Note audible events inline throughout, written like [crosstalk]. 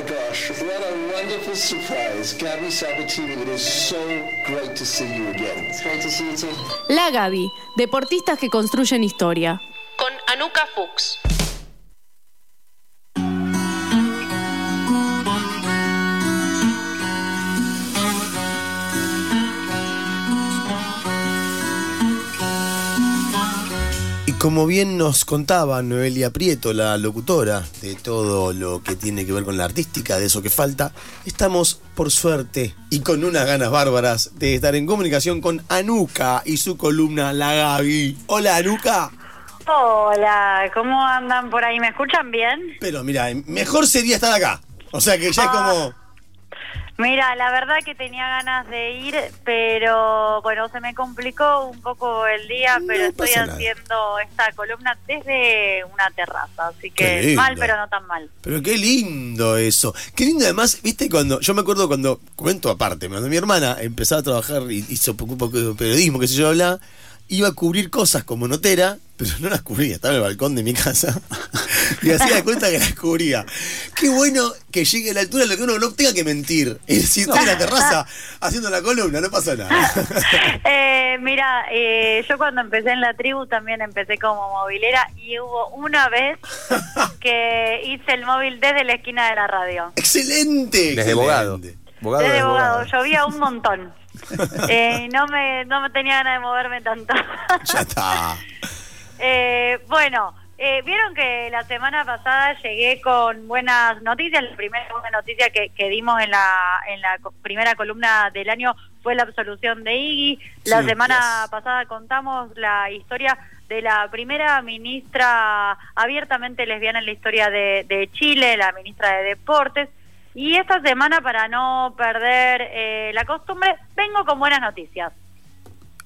my gosh, what a wonderful surprise. Gabby Sabatini, it is so great to see you again. It's great to see you too. La Gaby, deportistas que construyen historia. Con Anuka Fuchs. Como bien nos contaba Noelia Prieto, la locutora de todo lo que tiene que ver con la artística, de eso que falta, estamos por suerte y con unas ganas bárbaras de estar en comunicación con Anuka y su columna La Gaby. Hola Anuka. Hola, ¿cómo andan por ahí? ¿Me escuchan bien? Pero mira, mejor sería estar acá. O sea que ya es Ah. como... Mira, la verdad que tenía ganas de ir, pero bueno, se me complicó un poco el día, No pero estoy nada. haciendo esta columna desde una terraza, así que mal, pero no tan mal. Pero qué lindo eso. Qué lindo además, viste, cuando. Yo me acuerdo cuando. Cuento aparte, cuando mi hermana empezaba a trabajar y hizo poco, poco de periodismo, que sé yo, habla, iba a cubrir cosas como notera, pero no las cubría, estaba en el balcón de mi casa. [laughs] y hacía de cuenta que las cubría. Qué bueno que llegue a la altura de lo que uno no tenga que mentir. Es decir, estoy en la terraza haciendo la columna, no pasa nada. [laughs] Eh, mira, eh, yo cuando empecé en la tribu también empecé como movilera y hubo una vez que hice el móvil desde la esquina de la radio. ¡Excelente! Desde excelente. abogado. Abogado Desde de abogado, abogado. llovía un montón. [laughs] Eh, no me no me tenía ganas de moverme tanto. Ya está. Eh, bueno, eh, vieron que la semana pasada llegué con buenas noticias. La primera buena noticia que, que dimos en la, en la primera columna del año fue la absolución de Iggy. La Sí, semana yes. pasada contamos la historia de la primera ministra abiertamente lesbiana en la historia de, de Chile, la ministra de Deportes. Y esta semana, para no perder eh, la costumbre, vengo con buenas noticias.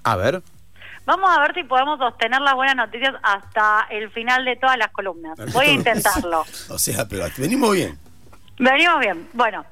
A ver. Vamos a ver si podemos sostener las buenas noticias hasta el final de todas las columnas. Voy a intentarlo. [laughs] O sea, pero venimos bien. Venimos bien. Bueno,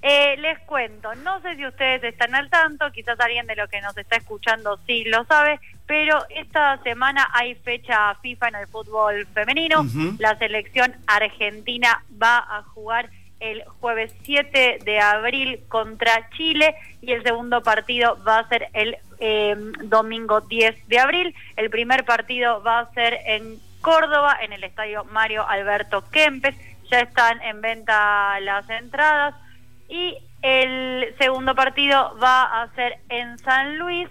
eh, les cuento. No sé si ustedes están al tanto, quizás alguien de los que nos está escuchando sí lo sabe, pero esta semana hay fecha FIFA en el fútbol femenino. La selección argentina va a jugar el jueves 7 de abril contra Chile y el segundo partido va a ser el eh, domingo 10 de abril. El primer partido va a ser en Córdoba, en el estadio Mario Alberto Kempes. Ya están en venta las entradas. Y el segundo partido va a ser en San Luis.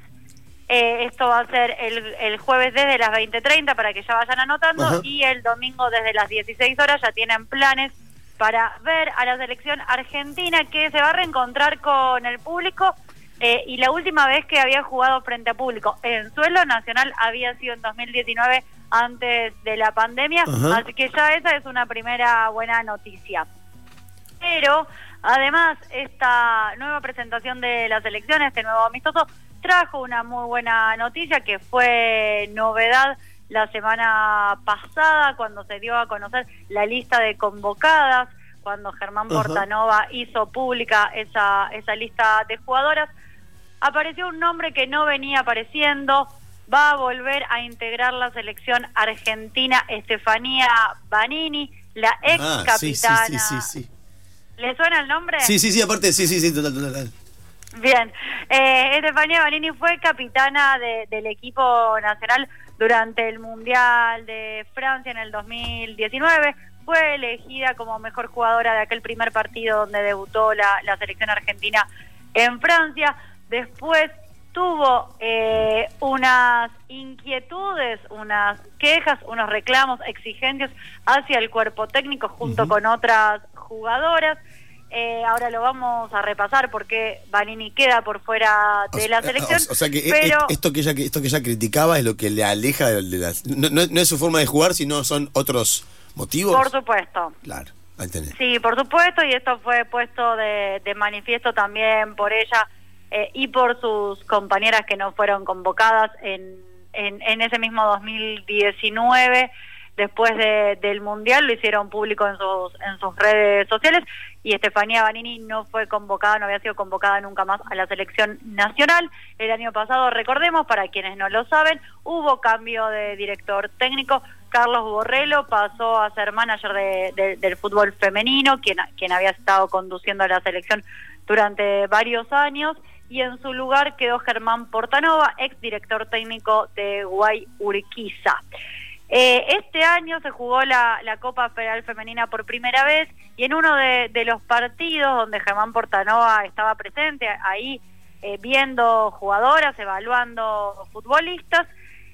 Eh, esto va a ser el, el jueves desde las 20.30 para que ya vayan anotando. Ajá. Y el domingo desde las 16 horas ya tienen planes para ver a la selección argentina que se va a reencontrar con el público. Eh, y la última vez que había jugado frente a público en suelo nacional había sido en 2019 antes de la pandemia. Ajá. Así que ya esa es una primera buena noticia. Pero además esta nueva presentación de la selección, este nuevo amistoso, trajo una muy buena noticia que fue novedad la semana pasada cuando se dio a conocer la lista de convocadas, cuando Germán Ajá. Portanova hizo pública esa, esa lista de jugadoras. Apareció un nombre que no venía apareciendo, va a volver a integrar la selección argentina Estefanía Banini, la ex Ah, sí, sí, capitana. sí, sí, sí. ¿Le suena el nombre? Sí, sí, sí, aparte, sí, sí, sí, total, total. total. Bien, eh, Estefanía Banini fue capitana de- del equipo nacional durante el Mundial de Francia en el 2019. Fue elegida como mejor jugadora de aquel primer partido donde debutó la, la selección argentina en Francia. Después tuvo eh, unas inquietudes, unas quejas, unos reclamos, exigencias hacia el cuerpo técnico junto con otras jugadoras. Eh, ahora lo vamos a repasar porque Vanini queda por fuera de la selección. O, o sea que e- pero e- esto que ella esto que ella criticaba es lo que le aleja de, de las no, no- no es su forma de jugar, sino son otros motivos. por supuesto. Claro, ahí tenés. Sí, por supuesto, y esto fue puesto de, de manifiesto también por ella eh, y por sus compañeras que no fueron convocadas en, en, ese mismo 2019. Después de- del Mundial lo hicieron público en sus, en sus redes sociales y Estefanía Banini no fue convocada, no había sido convocada nunca más a la selección nacional. El año pasado, recordemos, para quienes no lo saben, hubo cambio de director técnico, Carlos Borrello pasó a ser manager de- de- del fútbol femenino, quien, quien había estado conduciendo la selección durante varios años, y en su lugar quedó Germán Portanova, ex director técnico de Guay Urquiza. Eh, este año se jugó la, la Copa Federal Femenina por primera vez y en uno de, los partidos donde Germán Portanova estaba presente, ahí eh, viendo jugadoras, evaluando futbolistas,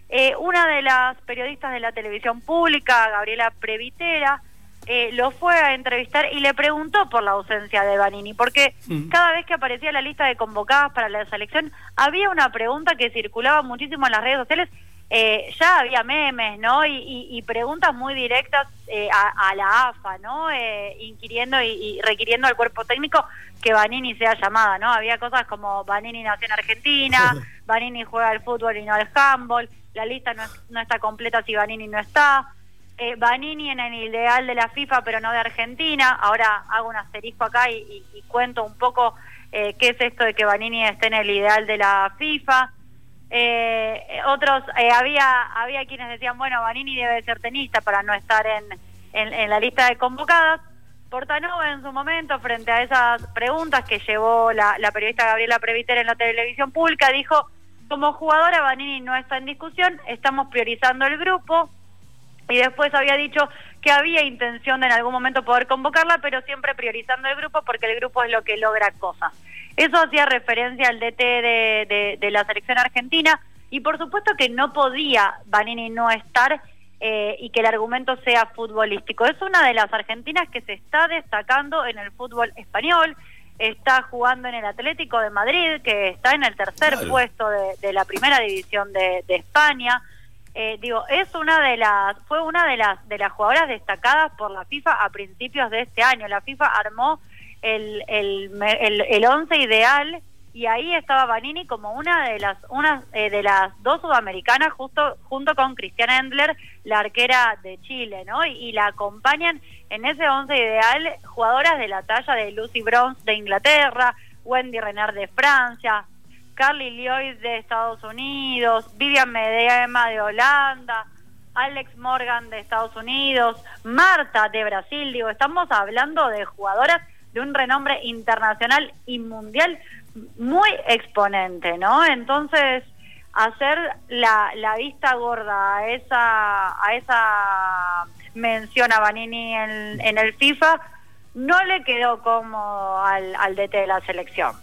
eh, una de las periodistas de la televisión pública, Gabriela Previtera, eh, lo fue a entrevistar y le preguntó por la ausencia de Vanini, porque cada vez que aparecía la lista de convocadas para la selección, había una pregunta que circulaba muchísimo en las redes sociales. eh, ya había memes, ¿no? Y, y- y preguntas muy directas eh, a, a la AFA, ¿no? Eh, inquiriendo y, y requiriendo al cuerpo técnico que Vanini sea llamada, ¿no? Había cosas como Vanini nació en Argentina, [laughs] Vanini juega al fútbol y no al handball, la lista no, no está completa si Vanini no está. Eh, Vanini en el ideal de la FIFA, pero no de Argentina. Ahora hago un asterisco acá y, cuento un poco eh, qué es esto de que Vanini esté en el ideal de la FIFA. Eh, otros, eh, había había quienes decían, bueno, Vanini debe ser tenista para no estar en, en, en la lista de convocadas. Portanova en su momento, frente a esas preguntas que llevó la, la periodista Gabriela Previter en la televisión pública, dijo, como jugadora Vanini no está en discusión, estamos priorizando el grupo, y después había dicho que había intención de en algún momento poder convocarla, pero siempre priorizando el grupo porque el grupo es lo que logra cosas. Eso hacía referencia al DT de, de- de la selección argentina y por supuesto que no podía Vanini no estar eh, y que el argumento sea futbolístico. Es una de las argentinas que se está destacando en el fútbol español, está jugando en el Atlético de Madrid, que está en el tercer Claro. puesto de, de la primera división de, de España. Eh, digo, es una de las, fue una de las de las jugadoras destacadas por la FIFA a principios de este año. La FIFA armó el el el, el once ideal y ahí estaba Vanini como una de las una eh, de las dos sudamericanas justo junto con Cristiana Endler, la arquera de Chile, ¿no? Y, y la acompañan en ese once ideal jugadoras de la talla de Lucy Bronze de Inglaterra, Wendy Renard de Francia, Carly Lloyd de Estados Unidos, Vivian Medema de Holanda, Alex Morgan de Estados Unidos, Marta de Brasil, digo, estamos hablando de jugadoras de un renombre internacional y mundial muy exponente, ¿no? Entonces, hacer la, la vista gorda a esa, a esa mención a Vanini en, el FIFA no le quedó como al, al DT de la selección.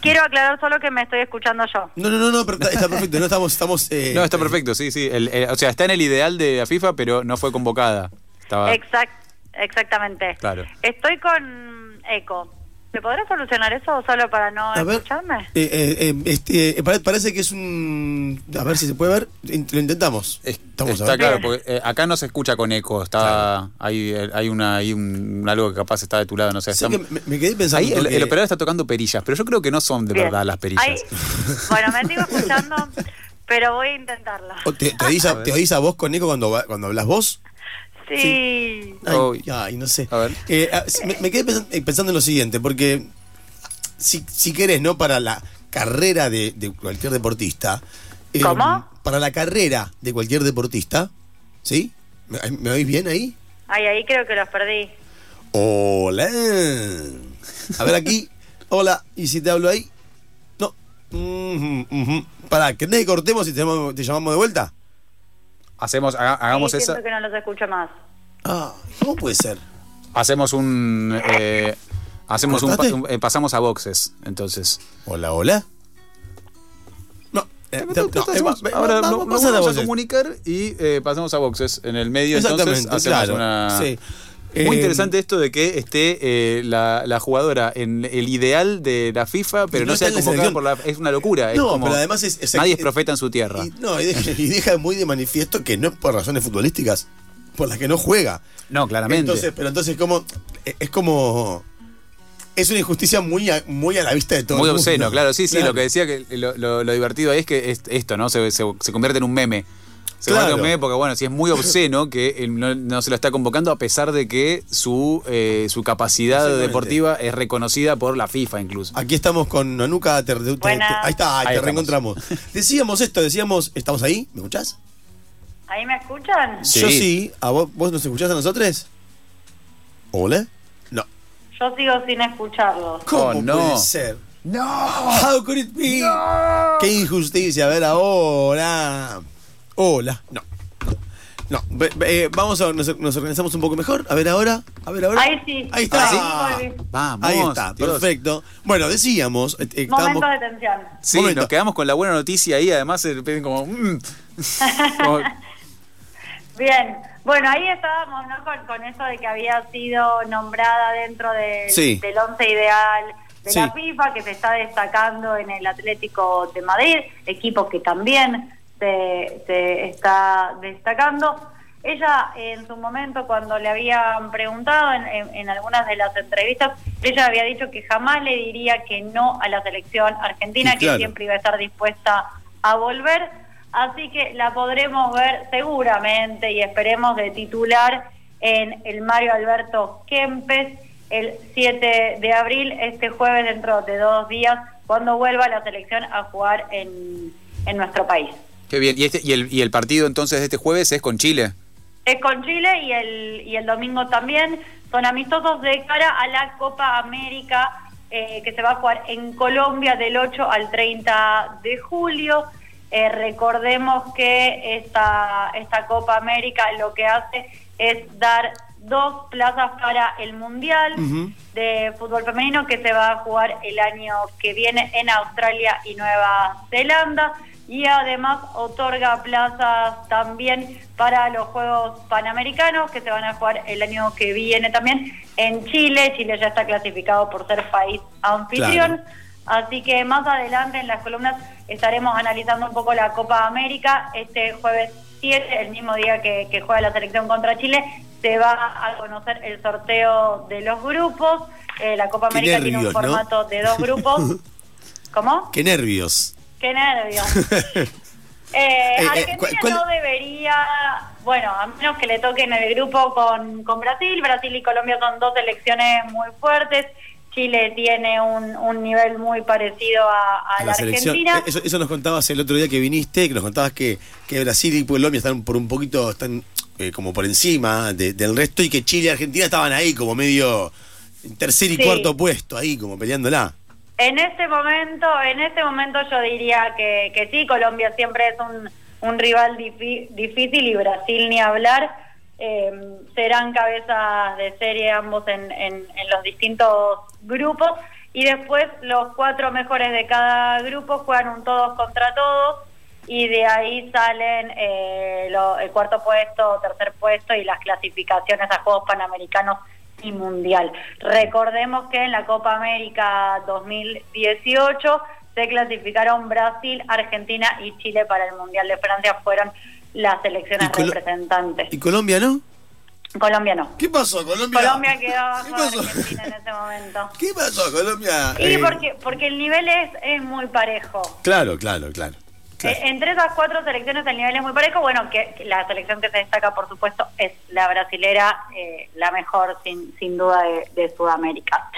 Quiero aclarar solo que me estoy escuchando yo. No, no, no, no, pero está, [laughs] perfecto. No estamos. estamos eh, No, está perfecto, sí, sí. El- eh, o sea, está en el ideal de la FIFA, pero no fue convocada. Estaba. Exact, exactamente. Claro. Estoy con eco. ¿Se podrá solucionar eso solo para no A ver, escucharme? eh, eh, eh, este, eh, pare- parece que es un. A ver si se puede ver. Lo intentamos. Es- Estamos a está ver. claro, porque eh, acá no se escucha con eco. Está, hay, hay una, hay un, algo que capaz está de tu lado, no sé. Que me, me quedé pensando. ahí el, que- el operador está tocando perillas, pero yo creo que no son de Bien. verdad las perillas. Bueno, me sigo escuchando, pero voy a intentarlo. ¿O ¿Te, te, oís a, te oís a vos con eco cuando, va- cuando hablas vos? Sí. Ay, Uy. ay, no sé. A ver. Eh, ah, me, me quedé eh, pensando, en lo siguiente, porque si, si querés, ¿no? Para la carrera de, de cualquier deportista. eh, ¿Cómo? Para la carrera de cualquier deportista, ¿sí? ¿Me, me oís bien ahí? Ay, ahí creo que los perdí. Hola. A ver aquí. Hola. ¿Y si te hablo ahí? No. Ujú, ujú. Pará, ¿querés que cortemos y te llamamos, te llamamos de vuelta? Hacemos, haga- hagamos Sí, esa. que no los escucho más. Ah, ¿cómo puede ser? Hacemos un. eh, hacemos un, eh, pasamos a boxes, entonces. Hola, hola. No, eh, no, Hacemos- ahora no- vamos a comunicar y eh, pasamos a boxes en el medio. Exactamente, entonces hacemos claro. una. sí. Muy Eh, interesante esto de que esté eh, la, la jugadora en el ideal de la FIFA, pero no, no sea convocada por la. Es una locura. No, como- pero además es- es- nadie es profeta en su tierra. Y, no, y deja, y deja muy de manifiesto que no es por razones futbolísticas, por las que no juega. No, claramente. Entonces, pero entonces como es como es una injusticia muy a, muy a la vista de todo. Muy el mundo. obsceno, claro. Sí, sí, lo que decía que lo, lo- lo divertido ahí es que es esto, ¿no? Se, se- se convierte en un meme. Se Claro. porque, bueno, si es muy obsceno que él no, no se lo está convocando a pesar de que su, eh, su capacidad deportiva es reconocida por la FIFA incluso. Aquí estamos con Anuka, te- te- ahí está, ahí Ahí te estamos. reencontramos. Decíamos esto, decíamos, ¿estamos ahí? ¿Me escuchás? ¿Ahí me escuchan? Sí. Yo sí. ¿A vos, vos nos escuchás a nosotros? ¿Hola? No. Yo sigo sin escucharlos. ¿Cómo Oh, no. puede ser? No. How could it be? Qué injusticia. A ver, ahora. Hola. No. No. Eh, vamos a nos, nos organizamos un poco mejor. A ver ahora. A ver ahora. Ahí sí. Ahí está. Ahí volví. Vamos. Ahí está. Dios. Perfecto. Bueno, decíamos. eh, eh, estábamos- Momento de tensión. Sí, Momento. nos quedamos con la buena noticia ahí, además se piden como... mm. [laughs] Como- Bien, bueno, ahí estábamos ¿no? con, con eso de que había sido nombrada dentro del, Sí. del once ideal de Sí. la FIFA, que se está destacando en el Atlético de Madrid, equipo que también se, se está destacando. Ella en su momento, cuando le habían preguntado en, en- en algunas de las entrevistas, ella había dicho que jamás le diría que no a la selección argentina, claro. que siempre iba a estar dispuesta a volver. Así que la podremos ver seguramente y esperemos de titular en el Mario Alberto Kempes el 7 de abril, este jueves dentro de dos días, cuando vuelva la selección a jugar en, en nuestro país. Qué bien. ¿Y, este, ¿Y el partido entonces de este jueves es con Chile? Es con Chile y el, y el domingo también. Son amistosos de cara a la Copa América eh, que se va a jugar en Colombia del 8 al 30 de julio. Eh, recordemos que esta, esta Copa América lo que hace es dar dos plazas para el Mundial de fútbol femenino que se va a jugar el año que viene en Australia y Nueva Zelanda y además otorga plazas también para los Juegos Panamericanos que se van a jugar el año que viene también en Chile. Chile ya está clasificado por ser país anfitrión. Así que más adelante en las columnas estaremos analizando un poco la Copa América. Este jueves 7, el mismo día que, que juega la selección contra Chile, se va a conocer el sorteo de los grupos. Eh, la Copa América tiene un formato de dos [laughs] grupos. ¿Cómo? Qué nervios. Qué nervios. [laughs] Eh, eh, Argentina ¿cuál- cuál- no debería, bueno, a menos que le toquen el grupo con, con Brasil. Brasil y Colombia son dos selecciones muy fuertes. Chile tiene un, un nivel muy parecido a, a A la. Argentina. Eh, Eso, eso nos contabas el otro día que viniste, que nos contabas que, que Brasil y Colombia están por un poquito, están eh, como por encima de- del resto y que Chile y Argentina estaban ahí como medio tercer y Sí. cuarto puesto, ahí como peleándola. En este momento, en este momento yo diría que, que sí, Colombia siempre es un, un rival difícil y Brasil ni hablar. Eh, serán cabezas de serie ambos en, en, en los distintos grupos y después los cuatro mejores de cada grupo juegan un todos contra todos y de ahí salen eh, el cuarto puesto, tercer puesto y las clasificaciones a Juegos Panamericanos y Mundial. Recordemos que en la Copa América 2018 se clasificaron Brasil, Argentina y Chile para el Mundial de Francia, fueron las selecciones Y representantes. ¿Y Colombia no? Colombia no. ¿Qué pasó, Colombia? Colombia quedó ¿Qué abajo de pasó? Argentina en ese momento. [laughs] ¿Qué pasó, Colombia? Y Eh, porque, porque el nivel es, es muy parejo. Claro, claro, claro. claro. Eh, entre esas cuatro selecciones el nivel es muy parejo. Bueno, que, que la selección que se destaca, por supuesto, es la brasilera, eh, la mejor sin, sin duda de, de Sudamérica.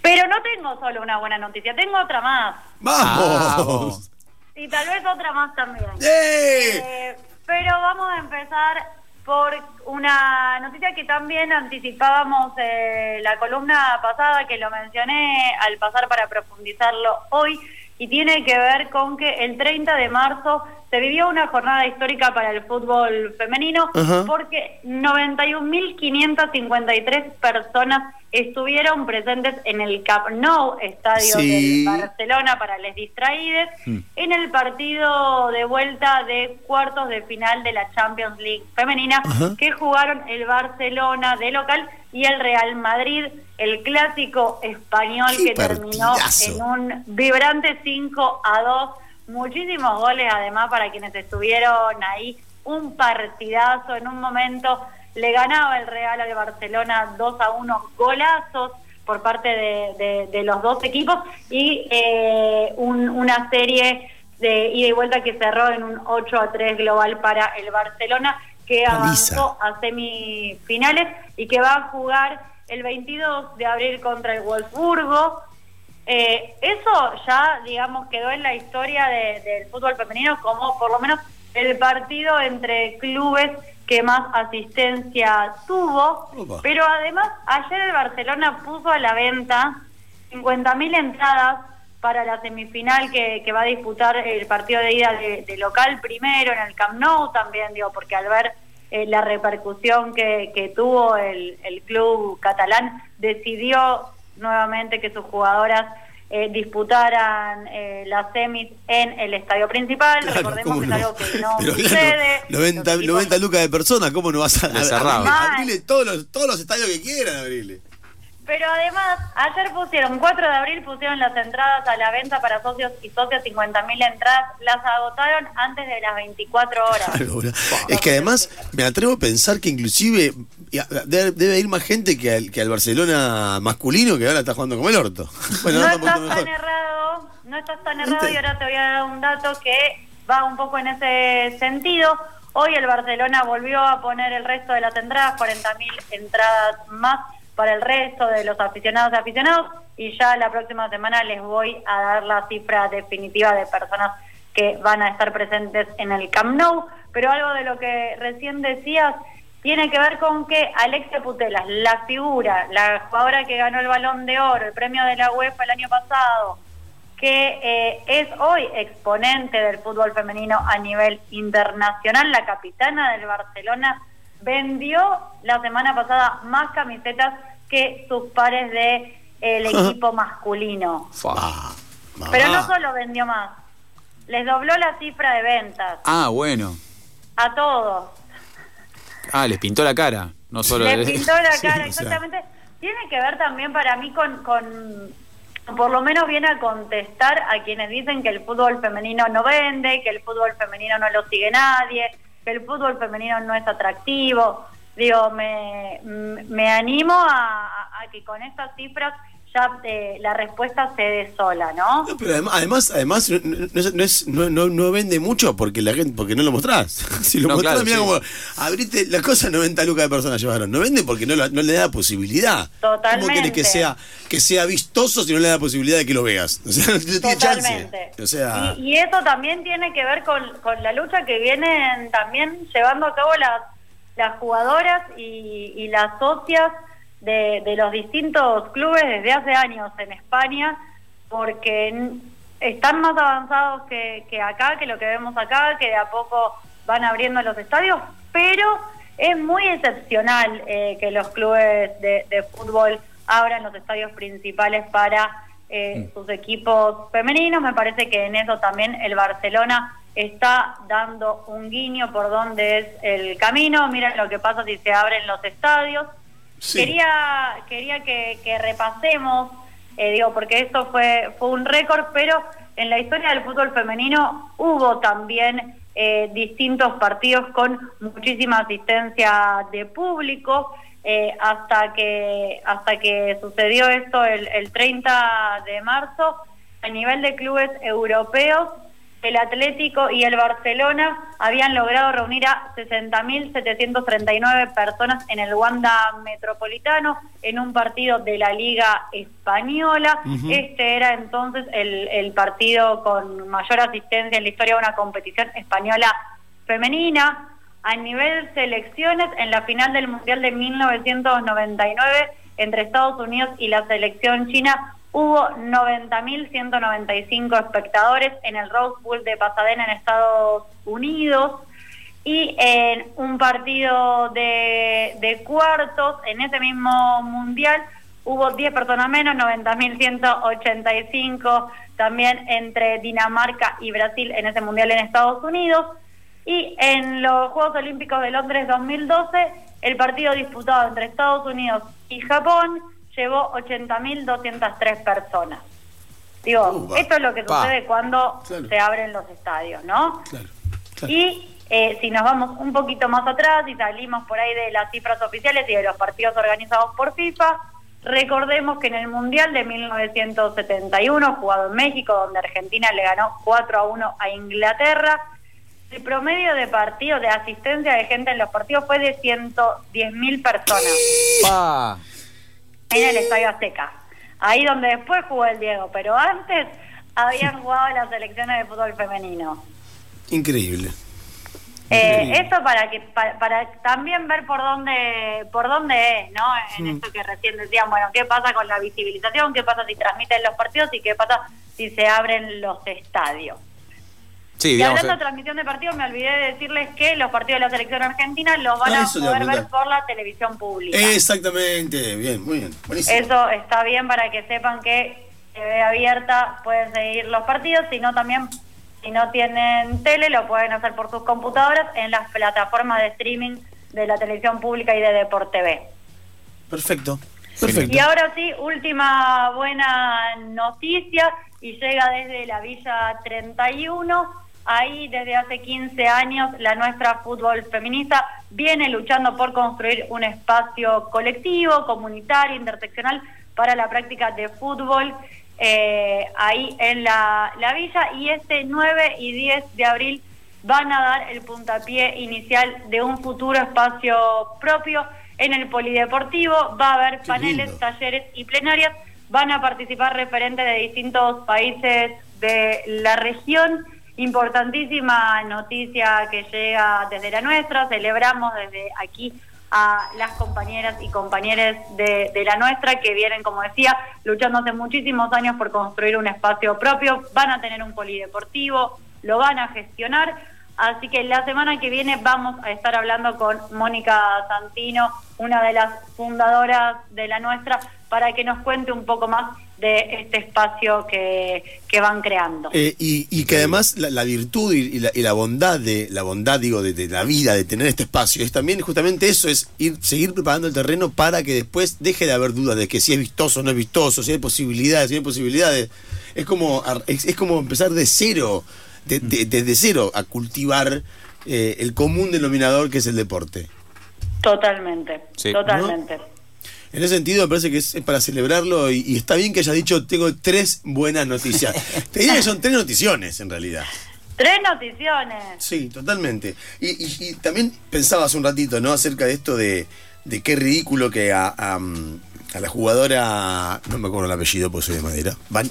Pero no tengo solo una buena noticia, tengo otra más. ¡Vamos! Y tal vez otra más también. ¡Eh! Eh, pero vamos a empezar por una noticia que también anticipábamos eh, la columna pasada, que lo mencioné al pasar para profundizarlo hoy, y tiene que ver con que el 30 de marzo se vivió una jornada histórica para el fútbol femenino, porque 91.553 personas estuvieron presentes en el Camp Nou, estadio Sí. del Barcelona para les distraídos, en el partido de vuelta de cuartos de final de la Champions League femenina que jugaron el Barcelona de local y el Real Madrid, el clásico español ¡Qué que terminó en un vibrante 5 a 2, muchísimos goles además para quienes estuvieron ahí, un partidazo. En un momento le ganaba el Real al Barcelona 2 a 1 golazos por parte de, de- de los dos equipos y eh, un- una serie de ida y vuelta que cerró en un 8 a 3 global para el Barcelona que avanzó a semifinales y que va a jugar el 22 de abril contra el Wolfsburgo. Eh, eso ya, digamos, quedó en la historia de- del fútbol femenino como por lo menos el partido entre clubes que más asistencia tuvo, Opa. pero además ayer el Barcelona puso a la venta 50.000 entradas para la semifinal que, que va a disputar el partido de ida de, de local primero en el Camp Nou también, digo, porque al ver eh, la repercusión que, que tuvo el, el club catalán, decidió nuevamente que sus jugadoras eh, disputaran eh, las semis en el estadio principal. Claro, Recordemos ¿cómo que es algo que no Pero claro, sucede. 90, Los equipos- 90 lucas de persona, ¿cómo no vas a, abrirle, abrirle todos, los, todos los estadios que quieran abrirle? Pero además, ayer pusieron, 4 de abril pusieron las entradas a la venta para socios y socios, 50.000 entradas, las agotaron antes de las 24 horas. [laughs] Claro, es que además me atrevo a pensar que inclusive debe, ir más gente que al, que al Barcelona masculino que ahora está jugando como el orto. [laughs] Bueno, no estás tan errado, no estás tan errado ¿Viste? y ahora te voy a dar un dato que va un poco en ese sentido. Hoy el Barcelona volvió a poner el resto de las entradas, 40.000 entradas más para el resto de los aficionados y aficionados y ya la próxima semana les voy a dar la cifra definitiva de personas que van a estar presentes en el Camp Nou, pero algo de lo que recién decías tiene que ver con que Alexia Putelas, la figura, la jugadora que ganó el Balón de Oro, el premio de la UEFA el año pasado, que eh, es hoy exponente del fútbol femenino a nivel internacional, la capitana del Barcelona, vendió la semana pasada más camisetas que sus pares de el [laughs] equipo masculino. Ah. Pero no solo vendió más, les dobló la cifra de ventas Ah, bueno. a todos. Ah, les pintó la cara. No solo Le de- pintó la [laughs] Sí, cara, o sea. exactamente. Tiene que ver también para mí con, con, por lo menos viene a contestar a quienes dicen que el fútbol femenino no vende, que el fútbol femenino no lo sigue nadie, que el fútbol femenino no es atractivo. Digo, me, me animo a, a- que con estas cifras ya eh, la respuesta se dé sola, ¿no? No, pero además, además, además no, no es- no, vende mucho porque la gente, porque no lo mostrás. [laughs] si lo No, mostrás, claro, mira sí. como abriste la cosa, 90 lucas de personas llevaron. No vende porque no, la- no le da posibilidad. ¿Cómo Totalmente. querés que sea, que sea vistoso si no le da posibilidad de que lo veas? [laughs] O sea, no tiene Totalmente. chance. O sea, y, y eso también tiene que ver con, con la lucha que vienen también llevando a cabo las, las jugadoras y, y las socias de, de los distintos clubes desde hace años en España, porque están más avanzados que, que acá, que lo que vemos acá, que de a poco van abriendo los estadios, pero es muy excepcional eh, que los clubes de, de fútbol abran los estadios principales para eh, sus equipos femeninos. Me parece que en eso también el Barcelona está dando un guiño por donde es el camino. Miren lo que pasa si se abren los estadios. Quería, quería que, que repasemos, eh, digo, porque esto fue, fue un récord, pero en la historia del fútbol femenino hubo también eh, distintos partidos con muchísima asistencia de público. eh, hasta que hasta que sucedió esto el, el 30 de marzo a nivel de clubes europeos el Atlético y el Barcelona habían logrado reunir a 60.739 personas en el Wanda Metropolitano en un partido de la Liga Española. Este era entonces el, el partido con mayor asistencia en la historia de una competición española femenina. A nivel selecciones, en la final del Mundial de 1999 entre Estados Unidos y la selección china, hubo 90.195 espectadores en el Rose Bowl de Pasadena en Estados Unidos y en un partido de, de cuartos en ese mismo mundial hubo 10 personas menos, 90.185 también entre Dinamarca y Brasil en ese mundial en Estados Unidos. Y en los Juegos Olímpicos de Londres 2012, el partido disputado entre Estados Unidos y Japón llevó 80.203 personas. Digo, Upa. esto es lo que Pa. sucede cuando Claro. se abren los estadios, ¿no? claro, claro. Y eh, si nos vamos un poquito más atrás y salimos por ahí de las cifras oficiales y de los partidos organizados por FIFA, recordemos que en el Mundial de 1971, jugado en México, donde Argentina le ganó 4 a 1 a Inglaterra, el promedio de partidos, de asistencia de gente en los partidos fue de 110 mil personas Pa. En el Estadio Azteca. Ahí donde después jugó el Diego, pero antes habían jugado las selecciones de fútbol femenino. Increíble. Eh, Increíble. eso para que para, para también ver por dónde por dónde es, ¿no? En esto que recién decían, bueno, qué pasa con la visibilización, qué pasa si transmiten los partidos y qué pasa si se abren los estadios. Sí, Y hablando de transmisión de partidos, me olvidé de decirles que los partidos de la selección argentina los van Ah, a poder ver por la televisión pública. Exactamente, bien, muy bien, buenísimo. Eso está bien para que sepan que TV abierta pueden seguir los partidos, sino también si no tienen tele lo pueden hacer por sus computadoras en las plataformas de streaming de la televisión pública y de Deport TV. Perfecto, perfecto. Y ahora sí, última buena noticia y llega desde la Villa 31. Ahí desde hace 15 años la nuestra fútbol feminista viene luchando por construir un espacio colectivo, comunitario, interseccional para la práctica de fútbol eh, ahí en la, la villa y este 9 y 10 de abril van a dar el puntapié inicial de un futuro espacio propio en el polideportivo. Va a haber Qué paneles, lindo. talleres y plenarias. Van a participar referentes de distintos países de la región. Importantísima noticia que llega desde la nuestra. Celebramos desde aquí a las compañeras y compañeros de, de la nuestra que vienen, como decía, luchando hace muchísimos años por construir un espacio propio. Van a tener un polideportivo, lo van a gestionar. Así que la semana que viene vamos a estar hablando con Mónica Santino, una de las fundadoras de la nuestra, para que nos cuente un poco más de este espacio que, que van creando. Eh, y, y que además la, la virtud y, y la, y la bondad de la bondad digo de, de la vida de tener este espacio es también justamente eso es ir seguir preparando el terreno para que después deje de haber dudas de que si es vistoso o no es vistoso si hay posibilidades si no hay posibilidades es como es, es como empezar de cero de- de- desde cero a cultivar eh, el común denominador que es el deporte Totalmente, Sí. totalmente. En ese sentido me parece que es, para celebrarlo y, y está bien que hayas dicho tengo tres buenas noticias [laughs] te diría que son tres noticiones en realidad Tres noticiones. Sí, totalmente. Y, y- y también pensaba hace un ratito, ¿no? Acerca de esto de, de qué ridículo que a, a, mm, a la jugadora, no me acuerdo el apellido porque soy de madera, Ban-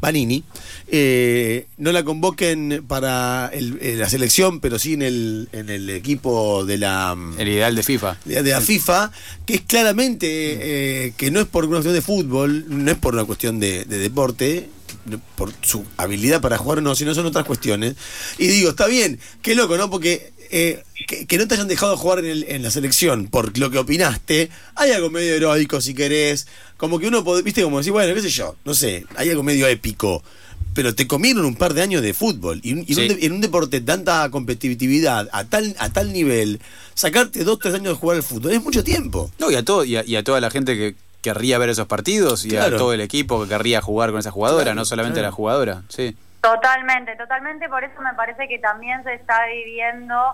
Vanini. Eh, no la convoquen para el- eh, la selección, pero sí en el, en el equipo de la... mm, El ideal de FIFA. de, de la FIFA, que es claramente eh, que no es por una cuestión de fútbol, no es por una cuestión de, de deporte, por su habilidad para jugar no, sino son otras cuestiones. Y digo, está bien, qué loco, ¿no? Porque eh, que, que no te hayan dejado jugar en, el- en la selección por lo que opinaste, hay algo medio heroico si querés, como que uno, pod- viste, como decir, bueno, qué sé yo, no sé, hay algo medio épico. Pero te comieron un par de años de fútbol. Y, en, un de- en un deporte de tanta competitividad, a tal, a tal nivel, sacarte dos, tres años de jugar al fútbol es mucho tiempo. No, y a, todo, y, a, y a toda la gente que querría ver esos partidos y Claro. a todo el equipo que querría jugar con esa jugadora, Claro, no solamente claro. la jugadora. Sí. Totalmente, totalmente. Por eso me parece que también se está viviendo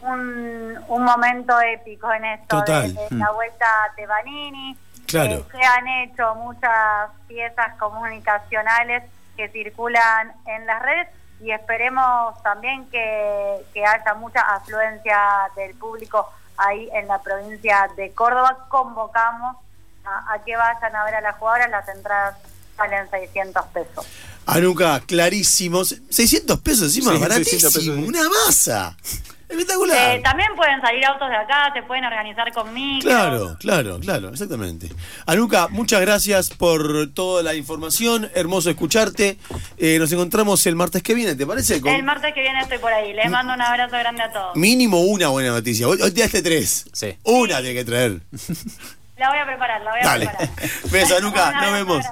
un, un momento épico en esto Total. de, de la vuelta de Vanini. Claro. Eh, se han hecho muchas piezas comunicacionales que circulan en las redes y esperemos también que, que haya mucha afluencia del público ahí en la provincia de Córdoba. Convocamos a, a que vayan a ver a las jugadoras, las entradas salen 600 pesos. Anuca, clarísimos. 600 pesos encima, Sí, baratísimo. 600 pesos, sí. Una masa. Espectacular. Eh, también pueden salir autos de acá, se pueden organizar conmigo. Claro, claro, claro, exactamente. Anuca, muchas gracias por toda la información. Hermoso escucharte. Eh, nos encontramos el martes que viene, ¿te parece? Con El martes que viene estoy por ahí. Les mando un abrazo grande a todos. mínimo una buena noticia. Hoy, hoy te daste tres. Sí. Una tiene que traer. [laughs] La voy a preparar, la voy a Dale. preparar. [laughs] Beso. Un Nos vemos.